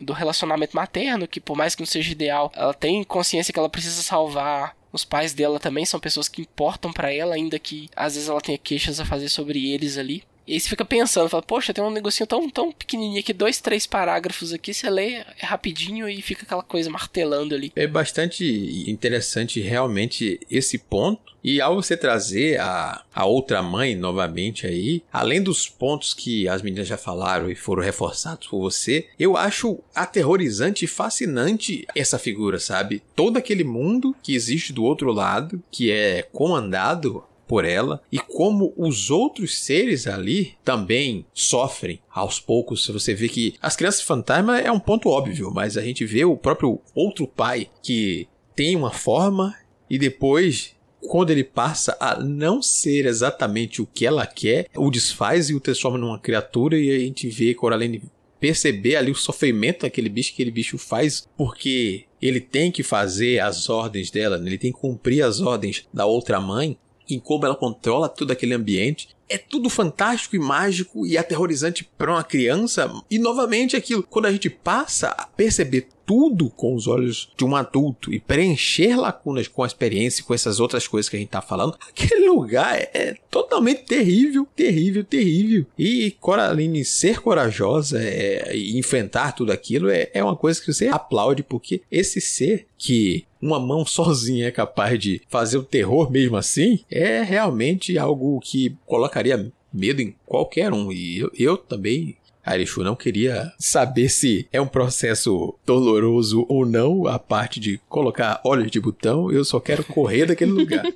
do relacionamento materno, que por mais que não seja ideal, ela tem consciência que ela precisa salvar Os pais dela também são pessoas que importam para ela, ainda que às vezes ela tenha queixas a fazer sobre eles ali. E aí você fica pensando, fala, poxa, tem um negocinho tão, tão pequenininho aqui, dois, três parágrafos aqui, você lê rapidinho e fica aquela coisa martelando ali. É bastante interessante realmente esse ponto. E ao você trazer a, a outra mãe novamente aí, além dos pontos que as meninas já falaram e foram reforçados por você, eu acho aterrorizante e fascinante essa figura, sabe? Todo aquele mundo que existe do outro lado, que é comandado por ela e como os outros seres ali também sofrem aos poucos. Você vê que as crianças fantasma é um ponto óbvio, mas a gente vê o próprio outro pai que tem uma forma e depois quando ele passa a não ser exatamente o que ela quer, o desfaz e o transforma numa criatura e a gente vê Coraline perceber ali o sofrimento daquele bicho que aquele bicho faz porque ele tem que fazer as ordens dela, né? ele tem que cumprir as ordens da outra mãe em como ela controla todo aquele ambiente. É tudo fantástico e mágico e aterrorizante para uma criança. E novamente aquilo, quando a gente passa a perceber tudo com os olhos de um adulto e preencher lacunas com a experiência e com essas outras coisas que a gente tá falando, aquele lugar é, totalmente terrível, terrível, terrível. E Coraline ser corajosa é, e enfrentar tudo aquilo é, é uma coisa que você aplaude, porque esse ser que uma mão sozinha é capaz de fazer o terror mesmo assim, é realmente algo que colocaria medo em qualquer um. E eu, eu também Arishu não queria saber se é um processo doloroso ou não, a parte de colocar óleo de botão, eu só quero correr daquele lugar.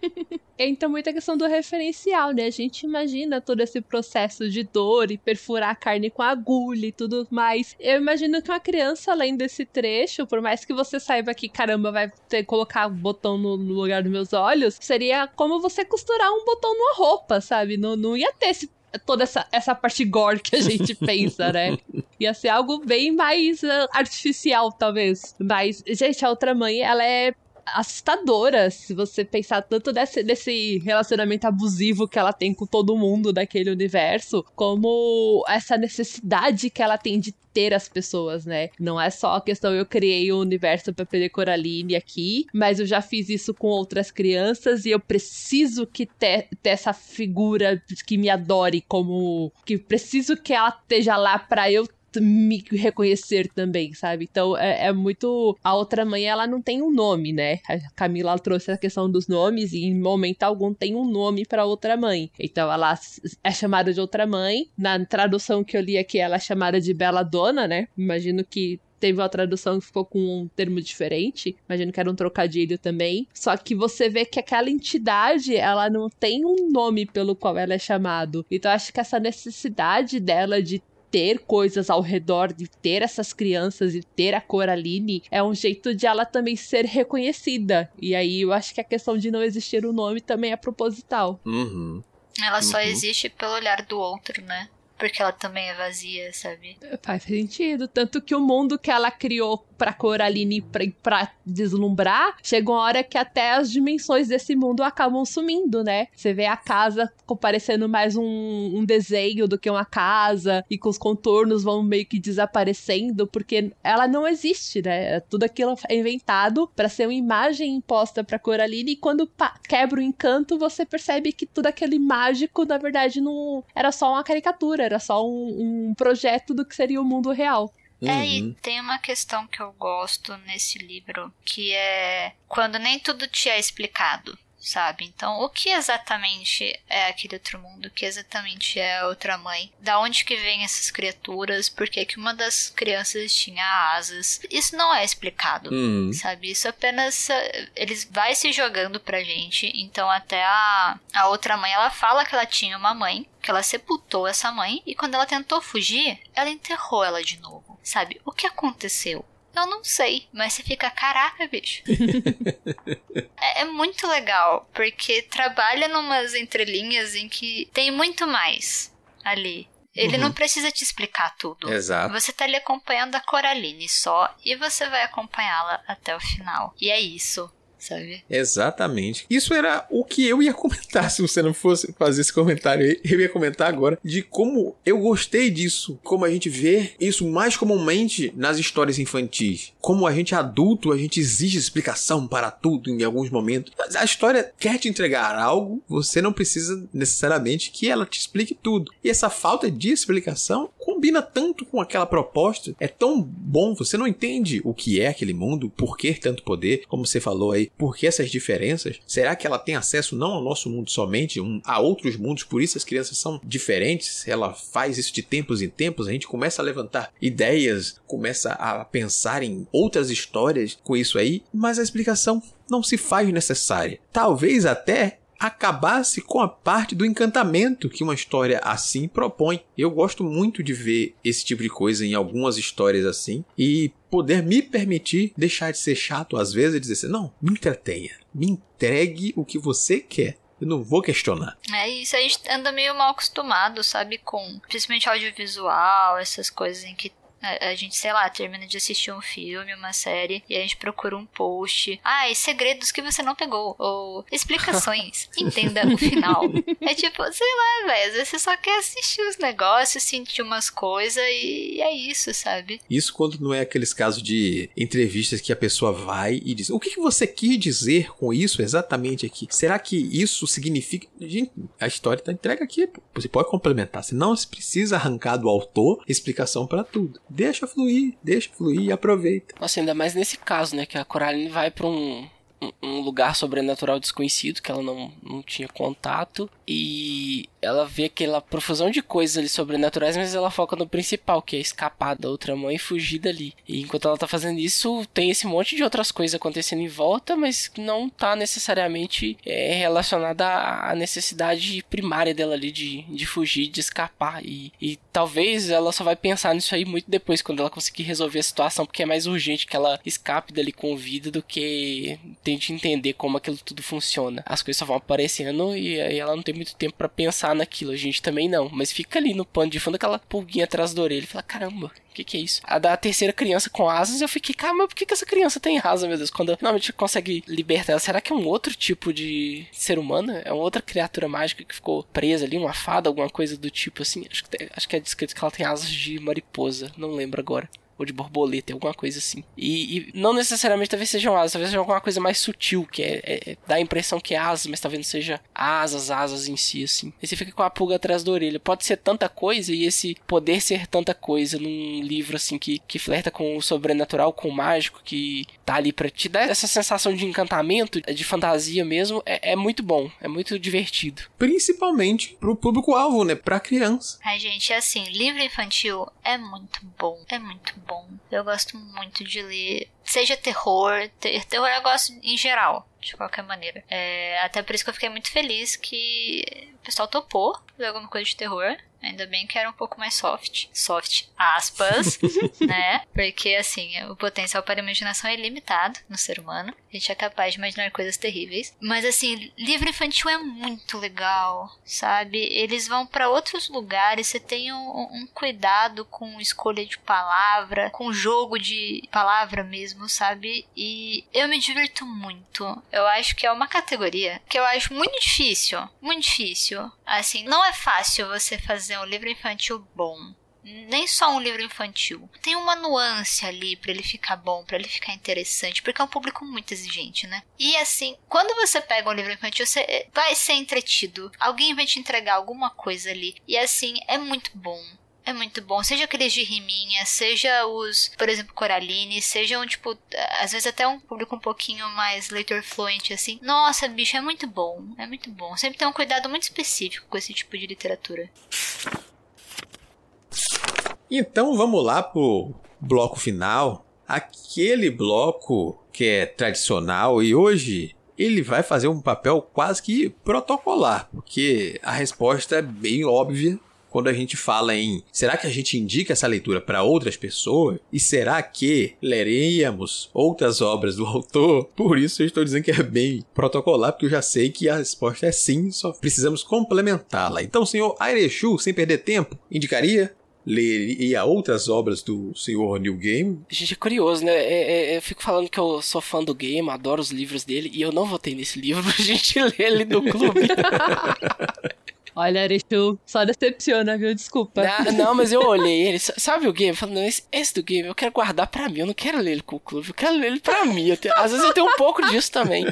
Entra muita questão do referencial, né? A gente imagina todo esse processo de dor e perfurar a carne com agulha e tudo mais. Eu imagino que uma criança, além desse trecho, por mais que você saiba que, caramba, vai ter que colocar o botão no, no lugar dos meus olhos, seria como você costurar um botão numa roupa, sabe? Não, não ia ter esse toda essa, essa parte gore que a gente pensa, né? Ia ser algo bem mais uh, artificial, talvez. Mas, gente, a outra mãe, ela é assustadora se você pensar tanto desse, desse relacionamento abusivo que ela tem com todo mundo daquele universo, como essa necessidade que ela tem de ter as pessoas, né? Não é só a questão eu criei o um universo para aprender Coraline aqui, mas eu já fiz isso com outras crianças e eu preciso que ter, ter essa figura que me adore como que preciso que ela esteja lá para eu me reconhecer também, sabe? Então é, é, muito. A outra mãe, ela não tem um nome, né? A Camila trouxe a questão dos nomes e em momento algum tem um nome para outra mãe. Então ela é chamada de outra mãe. Na tradução que eu li aqui, ela é chamada de Bela Dona, né? Imagino que teve uma tradução que ficou com um termo diferente. Imagino que era um trocadilho também. Só que você vê que aquela entidade, ela não tem um nome pelo qual ela é chamado. Então acho que essa necessidade dela de ter coisas ao redor, de ter essas crianças e ter a Coraline, é um jeito de ela também ser reconhecida. E aí eu acho que a questão de não existir o um nome também é proposital. Uhum. Ela só uhum. existe pelo olhar do outro, né? Porque ela também é vazia, sabe? Faz sentido. Tanto que o mundo que ela criou pra Coraline pra, pra deslumbrar, chega uma hora que até as dimensões desse mundo acabam sumindo, né? Você vê a casa parecendo mais um, um desenho do que uma casa, e com os contornos vão meio que desaparecendo, porque ela não existe, né? Tudo aquilo é inventado para ser uma imagem imposta pra Coraline, e quando quebra o encanto, você percebe que tudo aquele mágico, na verdade, não era só uma caricatura, era só um, um projeto do que seria o mundo real. É, e uhum. tem uma questão que eu gosto nesse livro, que é quando nem tudo te é explicado sabe? Então, o que exatamente é aquele outro mundo? O que exatamente é a outra mãe? Da onde que vem essas criaturas? Por que, que uma das crianças tinha asas? Isso não é explicado, uhum. sabe? Isso apenas eh, eles vai se jogando pra gente. Então, até a, a outra mãe, ela fala que ela tinha uma mãe, que ela sepultou essa mãe e quando ela tentou fugir, ela enterrou ela de novo. Sabe? O que aconteceu? Eu não sei, mas você fica, caraca, bicho. é, é, muito legal, porque trabalha numas entrelinhas em que tem muito mais ali. Ele uhum. não precisa te explicar tudo. Exato. Você tá ali acompanhando a Coraline só e você vai acompanhá-la até o final. E é isso. Sabe? Exatamente. Isso era o que eu ia comentar se você não fosse fazer esse comentário aí. Eu ia comentar agora de como eu gostei disso, como a gente vê isso mais comumente nas histórias infantis. Como a gente adulto, a gente exige explicação para tudo em alguns momentos. A história quer te entregar algo, você não precisa necessariamente que ela te explique tudo. E essa falta de explicação combina tanto com aquela proposta, é tão bom, você não entende o que é aquele mundo, por que tanto poder, como você falou aí, por que essas diferenças? Será que ela tem acesso não ao nosso mundo somente, um, a outros mundos, por isso as crianças são diferentes? Ela faz isso de tempos em tempos, a gente começa a levantar ideias, começa a pensar em outras histórias com isso aí, mas a explicação não se faz necessária. Talvez até acabasse com a parte do encantamento que uma história assim propõe. Eu gosto muito de ver esse tipo de coisa em algumas histórias assim e poder me permitir deixar de ser chato às vezes e dizer assim: não, me entretenha, me entregue o que você quer. Eu não vou questionar. É isso, a gente anda meio mal acostumado, sabe, com principalmente audiovisual, essas coisas em que a, a, gente, sei lá, termina de assistir um filme, uma série, e a gente procura um post. Ah, e segredos que você não pegou. Ou explicações. Entenda o final. É tipo, sei lá, velho. Às vezes você só quer assistir os negócios, sentir umas coisas e é isso, sabe? Isso quando não é aqueles casos de entrevistas que a pessoa vai e diz: O que, que você quis dizer com isso exatamente aqui? Será que isso significa. Gente, a história tá entregue aqui. Você pode complementar. Se não, você precisa arrancar do autor explicação para tudo. Deixa fluir, deixa fluir e aproveita. Nossa, ainda mais nesse caso, né? Que a Coraline vai para um, um lugar sobrenatural desconhecido que ela não, não tinha contato e ela vê aquela profusão de coisas ali sobrenaturais, mas ela foca no principal, que é escapar da outra mãe e fugir dali. E enquanto ela tá fazendo isso, tem esse monte de outras coisas acontecendo em volta, mas não tá necessariamente é, relacionada à necessidade primária dela ali de, de fugir, de escapar. E, e talvez ela só vai pensar nisso aí muito depois, quando ela conseguir resolver a situação, porque é mais urgente que ela escape dali com vida do que tente entender como aquilo tudo funciona. As coisas só vão aparecendo e aí ela não tem muito tempo para pensar naquilo. A gente também não. Mas fica ali no pano de fundo aquela pulguinha atrás da orelha. Fala, caramba, o que, que é isso? A da terceira criança com asas, eu fiquei, caramba, por que, que essa criança tem asa, meu Deus? Quando finalmente consegue libertar ela, será que é um outro tipo de ser humano? É uma outra criatura mágica que ficou presa ali, uma fada, alguma coisa do tipo assim? Acho que, acho que é descrito que ela tem asas de mariposa, não lembro agora ou de borboleta, alguma coisa assim. E, e, não necessariamente talvez sejam asas, talvez seja alguma coisa mais sutil, que é, é, é, dá a impressão que é asas, mas talvez não seja asas, asas em si, assim. E você fica com a pulga atrás da orelha. Pode ser tanta coisa e esse poder ser tanta coisa num livro, assim, que, que flerta com o sobrenatural, com o mágico, que tá ali pra te dar essa sensação de encantamento, de fantasia mesmo, é, é muito bom, é muito divertido. Principalmente pro público-alvo, né? Pra criança. Ai, gente, assim, livro infantil é muito bom, é muito bom bom. Eu gosto muito de ler. Seja terror, ter, terror eu gosto em geral, de qualquer maneira. É, até por isso que eu fiquei muito feliz que o pessoal topou ler alguma coisa de terror. Ainda bem que era um pouco mais soft. Soft, aspas, né? Porque, assim, o potencial para a imaginação é limitado no ser humano. A gente é capaz de imaginar coisas terríveis. Mas, assim, livro infantil é muito legal, sabe? Eles vão para outros lugares. Você tem um, um, cuidado com escolha de palavra, com jogo de palavra mesmo, sabe? E eu me divirto muito. Eu acho que é uma categoria que eu acho muito difícil. Muito difícil. Assim, não é fácil você fazer fazer um livro infantil bom, nem só um livro infantil. Tem uma nuance ali para ele ficar bom, para ele ficar interessante, porque é um público muito exigente, né? E assim, quando você pega um livro infantil, você vai ser entretido. Alguém vai te entregar alguma coisa ali. E assim, é muito bom. É muito bom. Seja aqueles de riminha, seja os, por exemplo, Coraline, sejam, tipo, às vezes até um público um pouquinho mais leitor fluente, assim. Nossa, bicho, é muito bom. É muito bom. Sempre tem um cuidado muito específico com esse tipo de literatura. Então vamos lá pro bloco final. Aquele bloco que é tradicional e hoje ele vai fazer um papel quase que protocolar, porque a resposta é bem óbvia quando a gente fala em será que a gente indica essa leitura para outras pessoas? E será que leríamos outras obras do autor? Por isso eu estou dizendo que é bem protocolar, porque eu já sei que a resposta é sim, só precisamos complementá-la. Então, senhor Airechu, sem perder tempo, indicaria? leria outras obras do senhor Neil Gaiman? Gente, é curioso, né? É, é, eu fico falando que eu sou fã do game, adoro os livros dele, e eu não votei nesse livro pra gente ler ele no clube. Olha, Arechu, só decepciona, viu? Desculpa. Não, não, mas eu olhei ele. Sabe o game? Falando, esse, esse, do game eu quero guardar pra mim. Eu não quero ler ele com o clube, eu quero ler ele pra mim. Tenho, às vezes eu tenho um pouco disso também.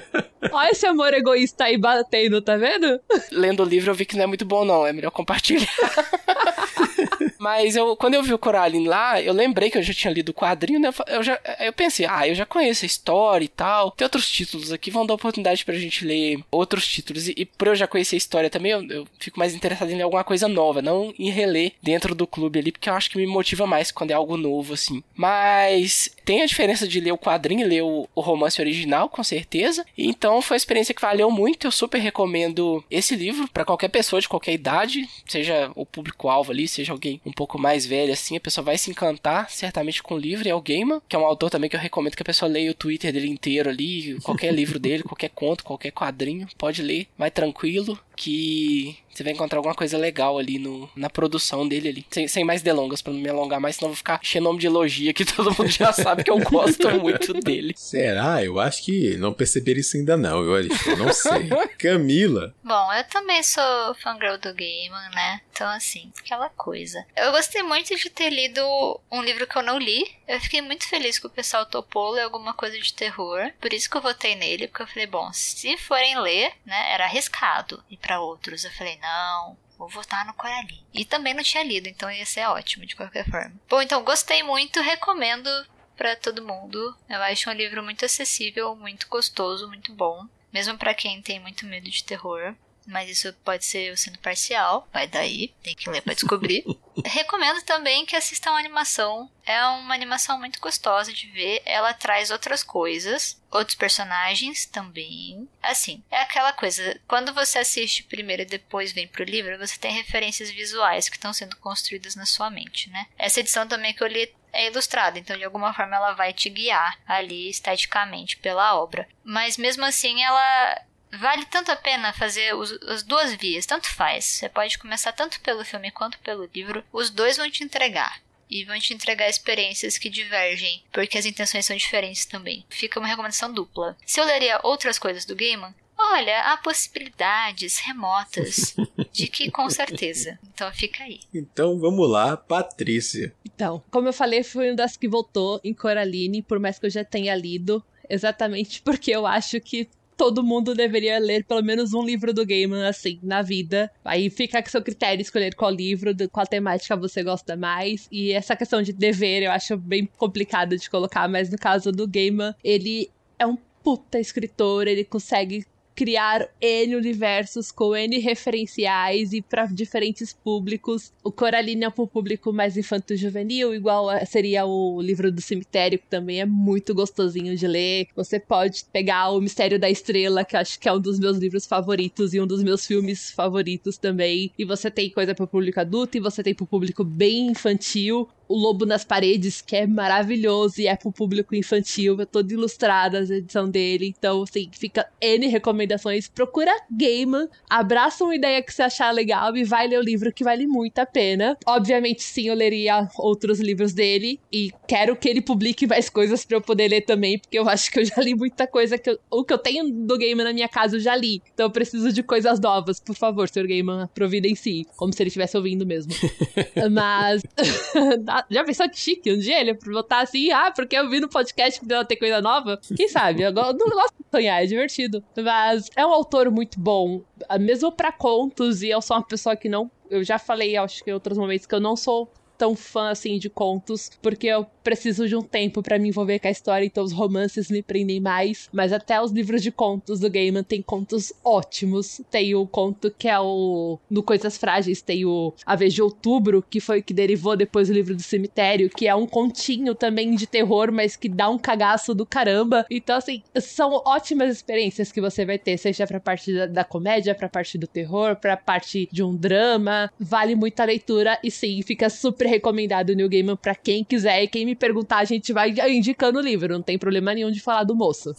Olha esse amor egoísta aí batendo, tá vendo? Lendo o livro eu vi que não é muito bom, não. É melhor compartilhar. Mas eu, quando eu vi o Coraline lá, eu lembrei que eu já tinha lido o quadrinho, né? Eu, já, eu pensei, ah, eu já conheço a história e tal. Tem outros títulos aqui, vão dar oportunidade pra gente ler outros títulos. E, e por eu já conhecer a história também, eu, eu fico mais interessado em ler alguma coisa nova, não em reler dentro do clube ali, porque eu acho que me motiva mais quando é algo novo, assim. Mas tem a diferença de ler o quadrinho e ler o, o romance original, com certeza. Então foi uma experiência que valeu muito. Eu super recomendo esse livro para qualquer pessoa de qualquer idade, seja o público-alvo ali, seja alguém um pouco mais velho, assim, a pessoa vai se encantar certamente com o livro. É o Gaiman, que é um autor também que eu recomendo que a pessoa leia o Twitter dele inteiro ali, qualquer livro dele, qualquer conto, qualquer quadrinho, pode ler, vai tranquilo, que você vai encontrar alguma coisa legal ali no, na produção dele ali. Sem, sem mais delongas, para não me alongar mais, senão eu vou ficar cheio nome de elogia que todo mundo já sabe que eu gosto muito dele. Será? Eu acho que não perceberam isso ainda não, eu, eu não sei. Camila. Bom, eu também sou fangirl do Gaiman, né? Então, assim, aquela coisa. Eu gostei muito de ter lido um livro que eu não li. Eu fiquei muito feliz que o pessoal topou ler alguma coisa de terror. Por isso que eu votei nele, porque eu falei, bom, se forem ler, né, era arriscado. E para outros, eu falei, não, vou votar no Coraline. E também não tinha lido, então ia ser ótimo de qualquer forma. Bom, então gostei muito, recomendo para todo mundo. Eu acho um livro muito acessível, muito gostoso, muito bom, mesmo para quem tem muito medo de terror mas isso pode ser sendo parcial, vai daí, tem que ler para descobrir. Recomendo também que assistam a animação. É uma animação muito gostosa de ver, ela traz outras coisas, outros personagens também. Assim, é aquela coisa, quando você assiste primeiro e depois vem pro livro, você tem referências visuais que estão sendo construídas na sua mente, né? Essa edição também que eu li é ilustrada, então de alguma forma ela vai te guiar ali esteticamente pela obra. Mas mesmo assim ela Vale tanto a pena fazer os, as duas vias, tanto faz. Você pode começar tanto pelo filme quanto pelo livro. Os dois vão te entregar. E vão te entregar experiências que divergem, porque as intenções são diferentes também. Fica uma recomendação dupla. Se eu leria outras coisas do Gaiman, olha, há possibilidades remotas de que com certeza. Então fica aí. Então vamos lá, Patrícia. Então, como eu falei, fui uma das que votou em Coraline, por mais que eu já tenha lido exatamente porque eu acho que todo mundo deveria ler pelo menos um livro do Gaiman, assim, na vida. Aí fica com seu critério escolher qual livro, qual temática você gosta mais. E essa questão de dever eu acho bem complicado de colocar, mas no caso do Gaiman, ele é um puta escritor, ele consegue criar N universos com N referenciais e para diferentes públicos. O Coraline é para o público mais infanto-juvenil, igual seria o livro do cemitério, que também é muito gostosinho de ler. Você pode pegar o Mistério da Estrela, que acho que é um dos meus livros favoritos e um dos meus filmes favoritos também. E você tem coisa para o público adulto e você tem para o público bem infantil o Lobo nas Paredes, que é maravilhoso e é pro público infantil, é toda ilustrada a edição dele. Então, assim, fica N recomendações. Procura Gaiman, abraça uma ideia que você achar legal e vai ler o livro que vale muito a pena. Obviamente, sim, eu leria outros livros dele e quero que ele publique mais coisas para eu poder ler também, porque eu acho que eu já li muita coisa que eu, o que eu tenho do Gaiman na minha casa eu já li. Então eu preciso de coisas novas. Por favor, Sr. Gaiman, providencie. Como se ele estivesse ouvindo mesmo. Mas já pensou que chique um dia ele botar assim, ah, porque eu vi no podcast que deu ter coisa nova? Quem sabe? Eu não gosto de sonhar, é divertido. Mas é um autor muito bom, mesmo para contos, e eu sou uma pessoa que não. Eu já falei, acho que em outros momentos, que eu não sou tão fã assim de contos, porque eu preciso de um tempo para me envolver com a história, então os romances me prendem mais. Mas até os livros de contos do Gaiman tem contos ótimos. Tem o conto que é o. No Coisas Frágeis, tem o A Vez de Outubro, que foi que derivou depois o livro do cemitério, que é um continho também de terror, mas que dá um cagaço do caramba. Então, assim, são ótimas experiências que você vai ter, seja pra parte da, da comédia, pra parte do terror, pra parte de um drama. Vale muito a leitura e sim, fica super recomendado o New Gaiman pra quem quiser e quem me perguntar, a gente vai indicando o livro, não tem problema nenhum de falar do moço.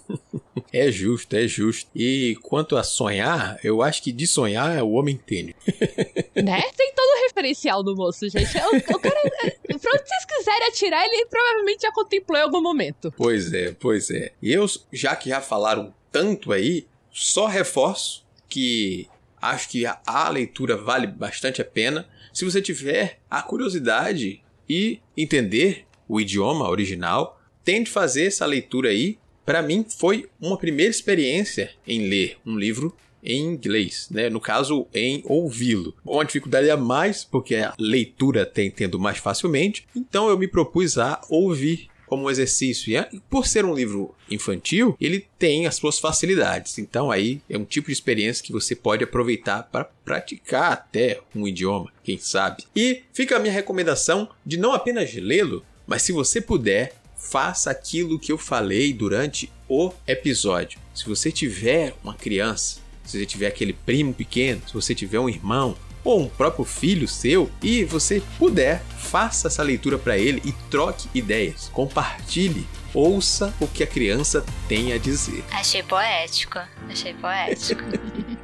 é justo, é justo. E quanto a sonhar, eu acho que de sonhar o homem entende. né? Tem todo o referencial do moço, gente. O, o cara, é, pra onde vocês quiserem atirar, ele provavelmente já contemplou em algum momento. Pois é, pois é. E eu, já que já falaram tanto aí, só reforço que acho que a, a leitura vale bastante a pena. Se você tiver a curiosidade e entender o idioma original, tente fazer essa leitura aí. Para mim, foi uma primeira experiência em ler um livro em inglês, né? No caso, em ouvi-lo. Uma dificuldade a mais, porque a leitura tem tendo mais facilmente, então eu me propus a ouvir como um exercício. E por ser um livro infantil, ele tem as suas facilidades. Então aí é um tipo de experiência que você pode aproveitar para praticar até um idioma, quem sabe. E fica a minha recomendação de não apenas lê-lo, mas se você puder, faça aquilo que eu falei durante o episódio. Se você tiver uma criança se você tiver aquele primo pequeno, se você tiver um irmão ou um próprio filho seu e você puder, faça essa leitura para ele e troque ideias, compartilhe, ouça o que a criança tem a dizer. Achei poético, achei poético.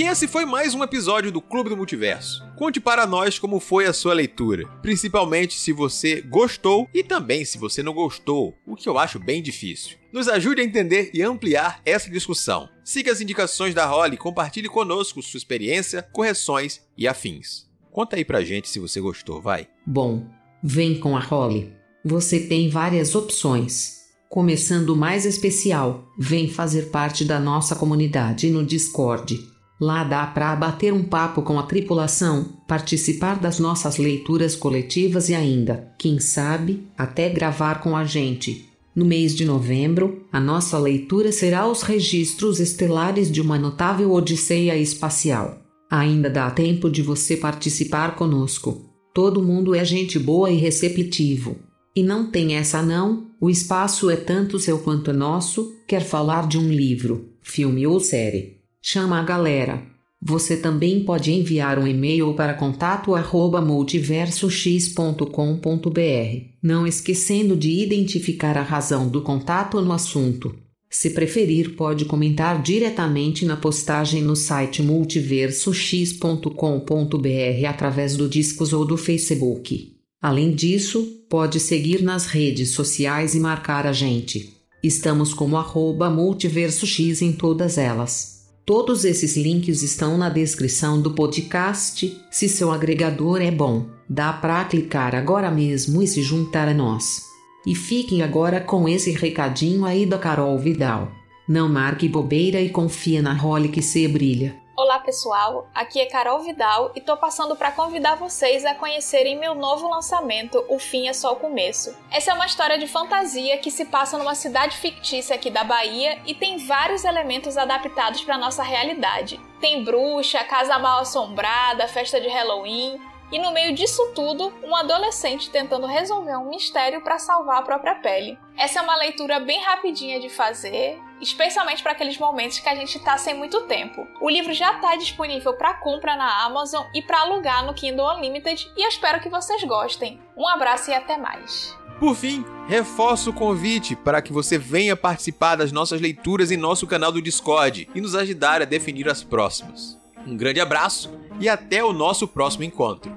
E esse foi mais um episódio do Clube do Multiverso. Conte para nós como foi a sua leitura, principalmente se você gostou e também se você não gostou, o que eu acho bem difícil. Nos ajude a entender e ampliar essa discussão. Siga as indicações da Holly e compartilhe conosco sua experiência, correções e afins. Conta aí pra gente se você gostou, vai. Bom, vem com a Holly. Você tem várias opções. Começando o mais especial, vem fazer parte da nossa comunidade no Discord. Lá dá para bater um papo com a tripulação, participar das nossas leituras coletivas e ainda, quem sabe, até gravar com a gente. No mês de novembro, a nossa leitura será os registros estelares de uma notável odisseia espacial. Ainda dá tempo de você participar conosco. Todo mundo é gente boa e receptivo. E não tem essa não, o espaço é tanto seu quanto nosso, quer falar de um livro, filme ou série Chama a galera. Você também pode enviar um e-mail para contato@multiversox.com.br, não esquecendo de identificar a razão do contato no assunto. Se preferir, pode comentar diretamente na postagem no site multiversox.com.br através do Discos ou do Facebook. Além disso, pode seguir nas redes sociais e marcar a gente. Estamos como arroba multiversox em todas elas. Todos esses links estão na descrição do podcast. Se seu agregador é bom, dá para clicar agora mesmo e se juntar a nós. E fiquem agora com esse recadinho aí da Carol Vidal. Não marque bobeira e confia na role que se brilha. Olá pessoal, aqui é Carol Vidal e tô passando para convidar vocês a conhecerem meu novo lançamento, O Fim é Só o Começo. Essa é uma história de fantasia que se passa numa cidade fictícia aqui da Bahia e tem vários elementos adaptados para nossa realidade. Tem bruxa, casa mal assombrada, festa de Halloween, e no meio disso tudo, um adolescente tentando resolver um mistério para salvar a própria pele. Essa é uma leitura bem rapidinha de fazer, especialmente para aqueles momentos que a gente está sem muito tempo. O livro já está disponível para compra na Amazon e para alugar no Kindle Unlimited e eu espero que vocês gostem. Um abraço e até mais. Por fim, reforço o convite para que você venha participar das nossas leituras em nosso canal do Discord e nos ajudar a definir as próximas. Um grande abraço e até o nosso próximo encontro.